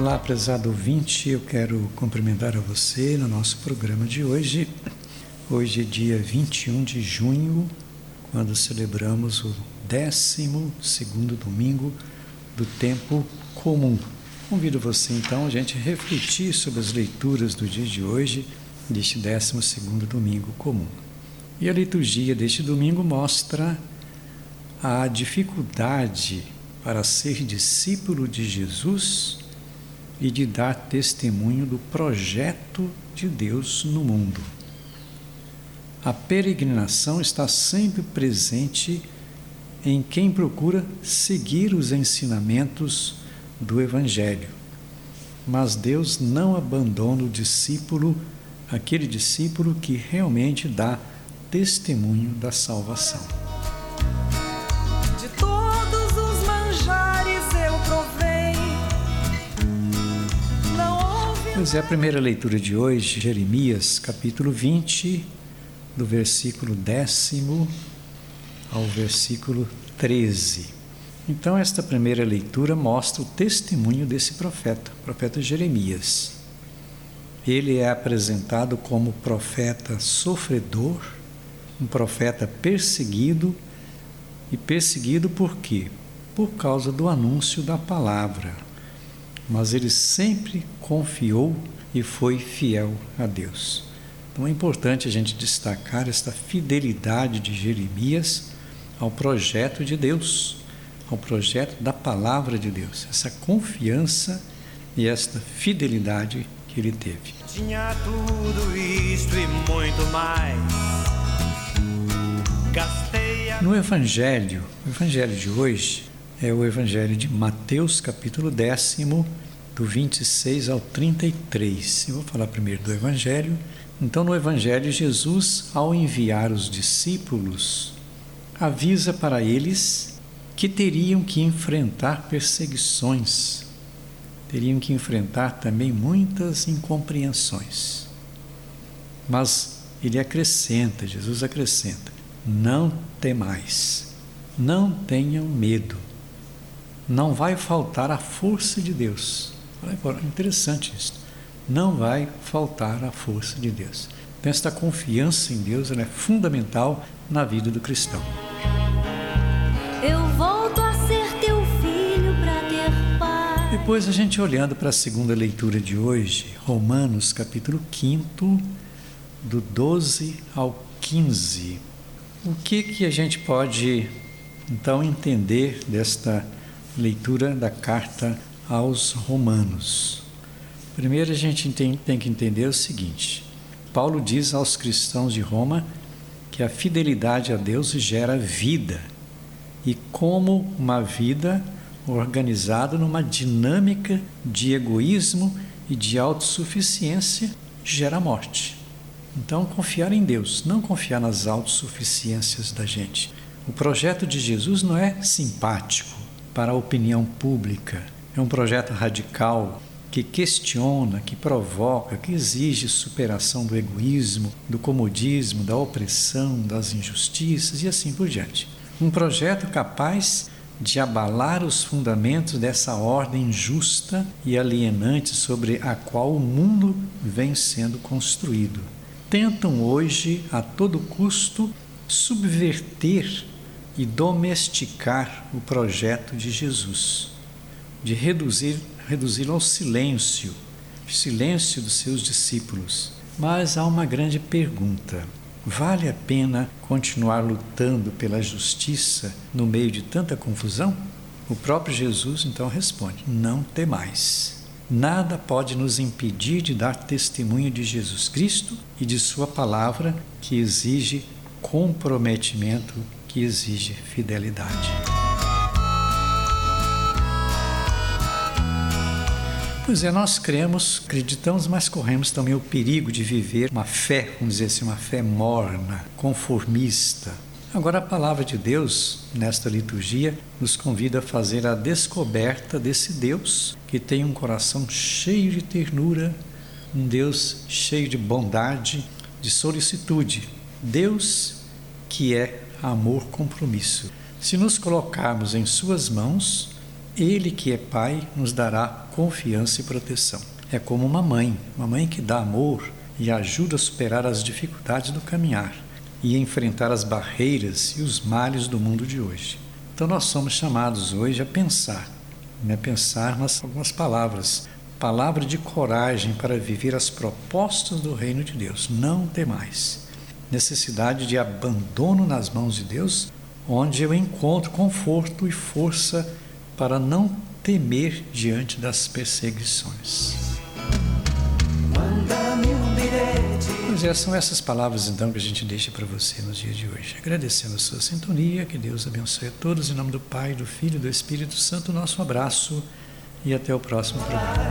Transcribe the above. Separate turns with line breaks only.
Olá, prezado ouvinte, eu quero cumprimentar a você no nosso programa de hoje. Hoje é dia 21 de junho, quando celebramos o 12 domingo do tempo comum. Convido você então a gente refletir sobre as leituras do dia de hoje, deste 12 domingo comum. E a liturgia deste domingo mostra a dificuldade para ser discípulo de Jesus e de dar testemunho do projeto de Deus no mundo. A peregrinação está sempre presente em quem procura seguir os ensinamentos do Evangelho. Mas Deus não abandona o discípulo, aquele discípulo que realmente dá testemunho da salvação. Pois é, a primeira leitura de hoje, Jeremias, capítulo 20, do versículo décimo ao versículo 13. Então, esta primeira leitura mostra o testemunho desse profeta, o profeta Jeremias. Ele é apresentado como profeta sofredor, um profeta perseguido, e perseguido por quê? Por causa do anúncio da palavra mas ele sempre confiou e foi fiel a Deus. Então é importante a gente destacar esta fidelidade de Jeremias ao projeto de Deus, ao projeto da palavra de Deus, essa confiança e esta fidelidade que ele teve.
Tinha tudo isto e muito mais.
No Evangelho, o Evangelho de hoje, é o Evangelho de Mateus, capítulo décimo, do 26 ao 33. Eu vou falar primeiro do Evangelho. Então, no Evangelho, Jesus, ao enviar os discípulos, avisa para eles que teriam que enfrentar perseguições, teriam que enfrentar também muitas incompreensões. Mas ele acrescenta, Jesus acrescenta: não temais, não tenham medo não vai faltar a força de Deus. Interessante isso. Não vai faltar a força de Deus. Então, esta confiança em Deus é fundamental na vida do cristão.
Eu volto a ser teu filho para ter paz.
Depois a gente olhando para a segunda leitura de hoje, Romanos capítulo 5, do 12 ao 15. O que que a gente pode então entender desta leitura da carta aos Romanos. Primeiro, a gente tem, tem que entender o seguinte: Paulo diz aos cristãos de Roma que a fidelidade a Deus gera vida, e como uma vida organizada numa dinâmica de egoísmo e de autossuficiência gera morte. Então, confiar em Deus, não confiar nas autossuficiências da gente. O projeto de Jesus não é simpático, para a opinião pública. É um projeto radical que questiona, que provoca, que exige superação do egoísmo, do comodismo, da opressão, das injustiças e assim por diante. Um projeto capaz de abalar os fundamentos dessa ordem justa e alienante sobre a qual o mundo vem sendo construído. Tentam hoje, a todo custo, subverter e domesticar o projeto de Jesus, de reduzir reduzi-lo ao silêncio, silêncio dos seus discípulos. Mas há uma grande pergunta: vale a pena continuar lutando pela justiça no meio de tanta confusão? O próprio Jesus então responde: Não temais. Nada pode nos impedir de dar testemunho de Jesus Cristo e de Sua palavra, que exige comprometimento que exige fidelidade. Pois é, nós cremos, acreditamos, mas corremos também o perigo de viver uma fé, vamos dizer assim, uma fé morna, conformista. Agora, a palavra de Deus, nesta liturgia, nos convida a fazer a descoberta desse Deus que tem um coração cheio de ternura, um Deus cheio de bondade, de solicitude. Deus que é amor, compromisso. Se nos colocarmos em Suas mãos, Ele que é Pai nos dará confiança e proteção. É como uma mãe, uma mãe que dá amor e ajuda a superar as dificuldades do caminhar e enfrentar as barreiras e os males do mundo de hoje. Então nós somos chamados hoje a pensar, né? pensar nas algumas palavras, palavra de coragem para viver as propostas do reino de Deus. Não temais. Necessidade de abandono nas mãos de Deus, onde eu encontro conforto e força para não temer diante das perseguições. Pois é, são essas palavras então que a gente deixa para você no dia de hoje. Agradecendo a sua sintonia, que Deus abençoe a todos, em nome do Pai, do Filho e do Espírito Santo, nosso abraço e até o próximo programa.